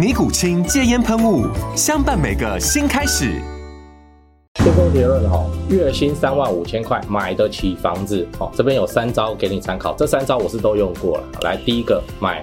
尼古清戒烟喷雾，相伴每个新开始。最后结论哈，月薪三万五千块买得起房子哦。这边有三招给你参考，这三招我是都用过了。来，第一个买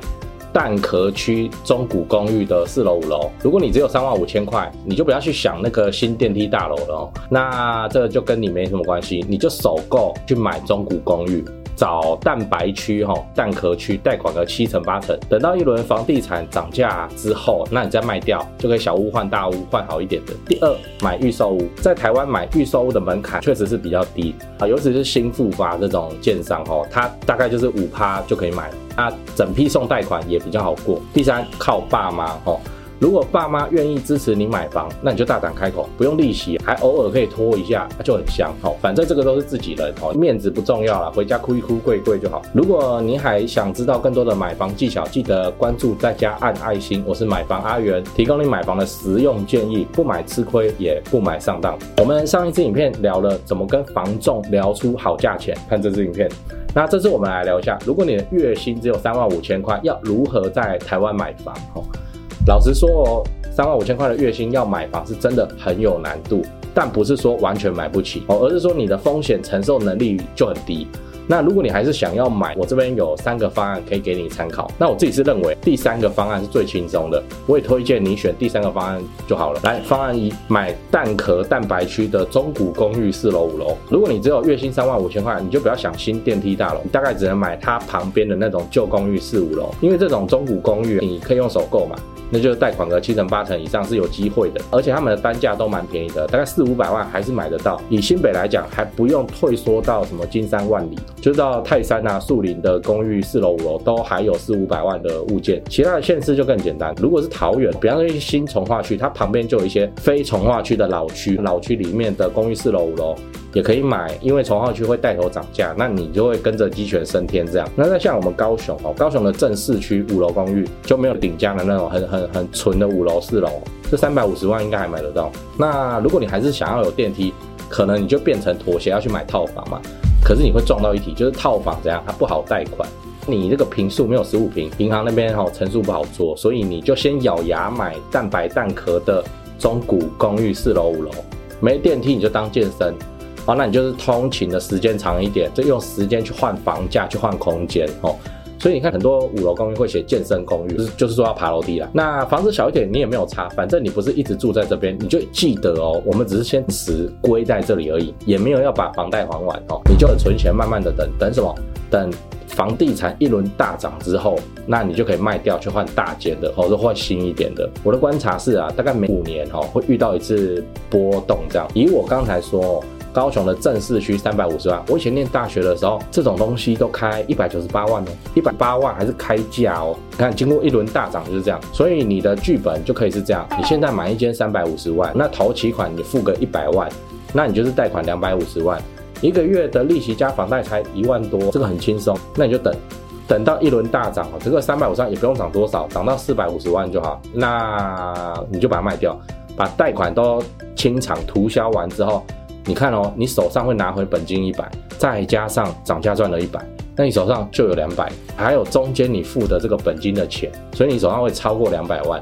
蛋壳区中古公寓的四楼五楼。如果你只有三万五千块，你就不要去想那个新电梯大楼了哦。那这个就跟你没什么关系，你就首购去买中古公寓。找蛋白区哈，蛋壳区贷款个七成八成，等到一轮房地产涨价之后，那你再卖掉，就可以小屋换大屋，换好一点的。第二，买预售屋，在台湾买预售屋的门槛确实是比较低啊，尤其是新复发这种建商哈，它大概就是五趴就可以买了，那整批送贷款也比较好过。第三，靠爸妈哈。如果爸妈愿意支持你买房，那你就大胆开口，不用利息，还偶尔可以拖一下，就很香。好，反正这个都是自己人，哦，面子不重要了，回家哭一哭，跪一跪就好。如果你还想知道更多的买房技巧，记得关注再加按爱心。我是买房阿元，提供你买房的实用建议，不买吃亏，也不买上当。我们上一支影片聊了怎么跟房仲聊出好价钱，看这支影片。那这次我们来聊一下，如果你的月薪只有三万五千块，要如何在台湾买房？老实说哦，三万五千块的月薪要买房是真的很有难度，但不是说完全买不起哦，而是说你的风险承受能力就很低。那如果你还是想要买，我这边有三个方案可以给你参考。那我自己是认为第三个方案是最轻松的，我也推荐你选第三个方案就好了。来，方案一，买蛋壳蛋白区的中古公寓四楼五楼。如果你只有月薪三万五千块，你就不要想新电梯大楼，你大概只能买它旁边的那种旧公寓四五楼，因为这种中古公寓你可以用首购嘛。那就是贷款个七成八成以上是有机会的，而且他们的单价都蛮便宜的，大概四五百万还是买得到。以新北来讲，还不用退缩到什么金山万里，就到泰山啊、树林的公寓四楼五楼都还有四五百万的物件。其他的县市就更简单，如果是桃园，比方说新从化区，它旁边就有一些非从化区的老区，老区里面的公寓四楼五楼。也可以买，因为从化区会带头涨价，那你就会跟着鸡犬升天这样。那再像我们高雄哦，高雄的正市区五楼公寓就没有顶江的那种很很很纯的五楼四楼，这三百五十万应该还买得到。那如果你还是想要有电梯，可能你就变成妥协要去买套房嘛。可是你会撞到一题，就是套房怎样，它不好贷款，你这个平数没有十五平，银行那边哈成数不好做，所以你就先咬牙买蛋白蛋壳的中古公寓四楼五楼，没电梯你就当健身。好，那你就是通勤的时间长一点，就用时间去换房价，去换空间哦。所以你看，很多五楼公寓会写健身公寓，就是就是说要爬楼梯啦。那房子小一点，你也没有差，反正你不是一直住在这边，你就记得哦，我们只是先持归在这里而已，也没有要把房贷还完哦。你就存钱，慢慢的等等什么？等房地产一轮大涨之后，那你就可以卖掉去换大间的，或者换新一点的。我的观察是啊，大概每五年哦会遇到一次波动这样。以我刚才说。高雄的正市区三百五十万，我以前念大学的时候，这种东西都开一百九十八万哦，一百八万还是开价哦。你看，经过一轮大涨就是这样，所以你的剧本就可以是这样：你现在买一间三百五十万，那头期款你付个一百万，那你就是贷款两百五十万，一个月的利息加房贷才一万多，这个很轻松。那你就等，等到一轮大涨哦，这个三百五十万也不用涨多少，涨到四百五十万就好，那你就把它卖掉，把贷款都清偿涂销完之后。你看哦，你手上会拿回本金一百，再加上涨价赚了一百，那你手上就有两百，还有中间你付的这个本金的钱，所以你手上会超过两百万。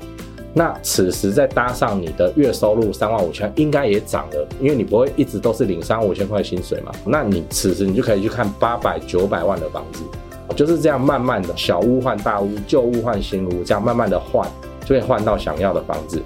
那此时再搭上你的月收入三万五千，应该也涨了，因为你不会一直都是领三万五千块薪水嘛。那你此时你就可以去看八百九百万的房子，就是这样慢慢的小屋换大屋，旧屋换新屋，这样慢慢的换，就可以换到想要的房子。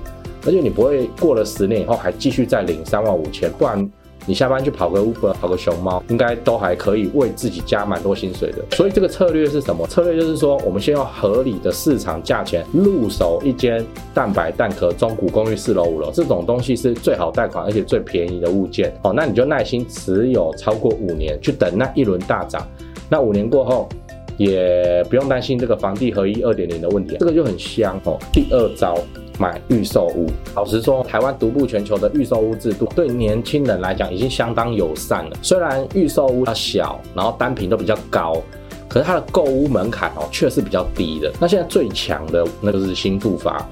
而且你不会过了十年以后还继续再领三万五千，不然。你下班去跑个 Uber，跑个熊猫，应该都还可以为自己加蛮多薪水的。所以这个策略是什么？策略就是说，我们先用合理的市场价钱入手一间蛋白蛋壳中古公寓四楼五楼，这种东西是最好贷款而且最便宜的物件。哦，那你就耐心持有超过五年，去等那一轮大涨。那五年过后，也不用担心这个房地合一二点零的问题，这个就很香哦。第二招。买预售屋，老实说，台湾独步全球的预售屋制度对年轻人来讲已经相当友善了。虽然预售屋它小，然后单坪都比较高，可是它的购屋门槛哦却是比较低的。那现在最强的那个是新复发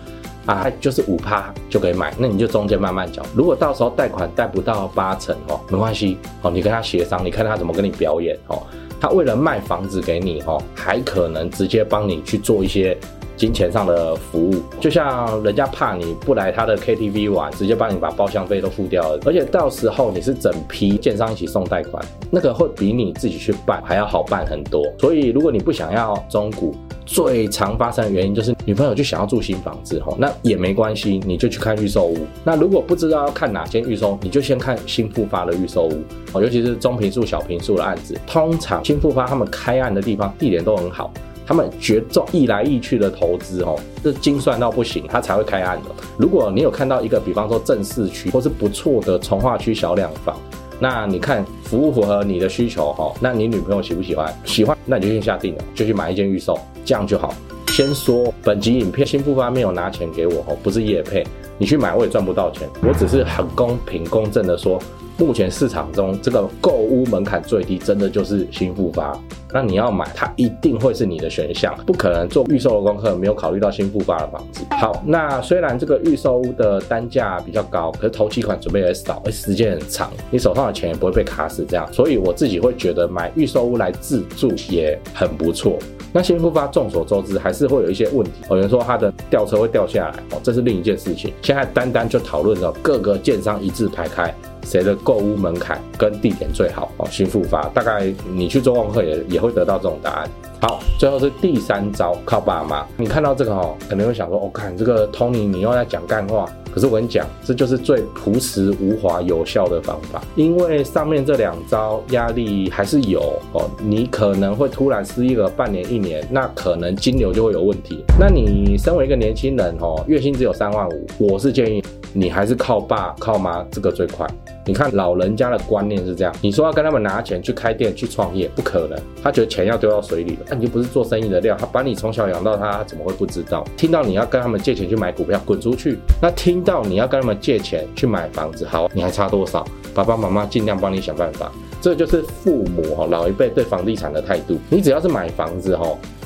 啊，就是五趴就可以买，那你就中间慢慢缴。如果到时候贷款贷不到八成哦，没关系哦，你跟他协商，你看他怎么跟你表演哦。他为了卖房子给你哦，还可能直接帮你去做一些。金钱上的服务，就像人家怕你不来他的 KTV 玩，直接帮你把包厢费都付掉了。而且到时候你是整批建商一起送贷款，那个会比你自己去办还要好办很多。所以如果你不想要中古，最常发生的原因就是女朋友就想要住新房子吼，那也没关系，你就去看预售屋。那如果不知道要看哪间预售，你就先看新复发的预售屋哦，尤其是中平数、小平数的案子，通常新复发他们开案的地方地点都很好。他们绝重易来一去的投资哦，是精算到不行，他才会开案的。如果你有看到一个，比方说正市区或是不错的重划区小两房，那你看符不符合你的需求哈？那你女朋友喜不喜欢？喜欢，那你就先下定了，就去买一间预售，这样就好。先说本集影片新复发没有拿钱给我哦，不是业配，你去买我也赚不到钱，我只是很公平公正的说。目前市场中，这个购屋门槛最低，真的就是新复发。那你要买，它一定会是你的选项，不可能做预售的功课没有考虑到新复发的房子。好，那虽然这个预售屋的单价比较高，可是头期款准备也少，而时间很长，你手上的钱也不会被卡死这样。所以我自己会觉得买预售屋来自住也很不错。那新复发众所周知还是会有一些问题，有人说它的吊车会掉下来，哦，这是另一件事情。现在单单就讨论了各个建商一字排开。谁的购物门槛跟地点最好哦？新复发，大概你去做功课也也会得到这种答案。好，最后是第三招，靠爸妈。你看到这个哦，可能会想说，我、哦、看这个 Tony，你又在讲干话。可是我跟你讲，这就是最朴实无华、有效的方法。因为上面这两招压力还是有哦，你可能会突然失业个半年、一年，那可能金流就会有问题。那你身为一个年轻人哦，月薪只有三万五，我是建议你还是靠爸靠妈，这个最快。你看老人家的观念是这样，你说要跟他们拿钱去开店去创业，不可能，他觉得钱要丢到水里了。那你就不是做生意的料，他把你从小养到他，怎么会不知道？听到你要跟他们借钱去买股票，滚出去。那听到你要跟他们借钱去买房子，好，你还差多少？爸爸妈妈尽量帮你想办法。这就是父母哈老一辈对房地产的态度。你只要是买房子哈，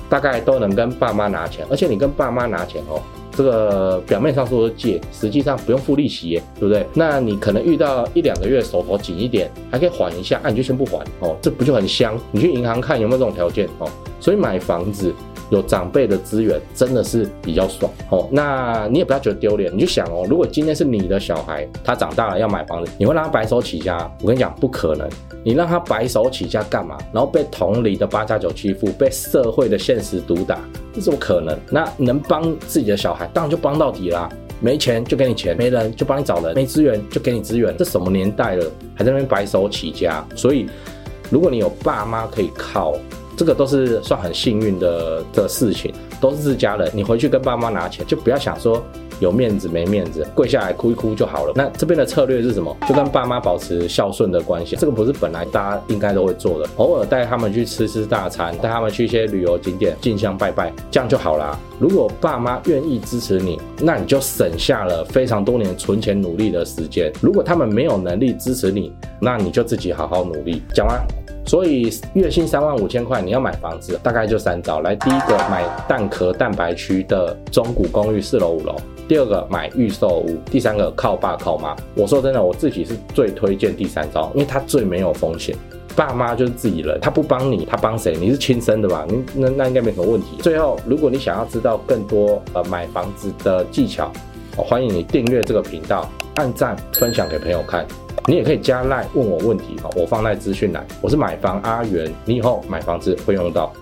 大概都能跟爸妈拿钱，而且你跟爸妈拿钱哦。这个表面上说是借，实际上不用付利息耶，对不对？那你可能遇到一两个月手头紧一点，还可以缓一下，那、你就先不还哦，这不就很香？你去银行看有没有这种条件哦。所以买房子有长辈的资源真的是比较爽哦。那你也不要觉得丢脸，你就想哦，如果今天是你的小孩，他长大了要买房子，你会让他白手起家？我跟你讲，不可能。你让他白手起家干嘛？然后被同龄的八加九欺负，被社会的现实毒打，这怎么可能？那能帮自己的小孩，当然就帮到底啦。没钱就给你钱，没人就帮你找人，没资源就给你资源。这什么年代了，还在那边白手起家？所以，如果你有爸妈可以靠，这个都是算很幸运的的事情，都是自家人。你回去跟爸妈拿钱，就不要想说。有面子没面子，跪下来哭一哭就好了。那这边的策略是什么？就跟爸妈保持孝顺的关系。这个不是本来大家应该都会做的，偶尔带他们去吃吃大餐，带他们去一些旅游景点，进香拜拜，这样就好啦。如果爸妈愿意支持你，那你就省下了非常多年存钱努力的时间。如果他们没有能力支持你，那你就自己好好努力。讲完。所以月薪三万五千块，你要买房子，大概就三招。来，第一个买蛋壳蛋白区的中古公寓四楼五楼；第二个买预售屋；第三个靠爸靠妈。我说真的，我自己是最推荐第三招，因为它最没有风险。爸妈就是自己人，他不帮你，他帮谁？你是亲生的吧？你那那应该没什么问题。最后，如果你想要知道更多呃买房子的技巧，我欢迎你订阅这个频道，按赞分享给朋友看。你也可以加赖问我问题，我放赖资讯栏。我是买房阿元，你以后买房子会用到。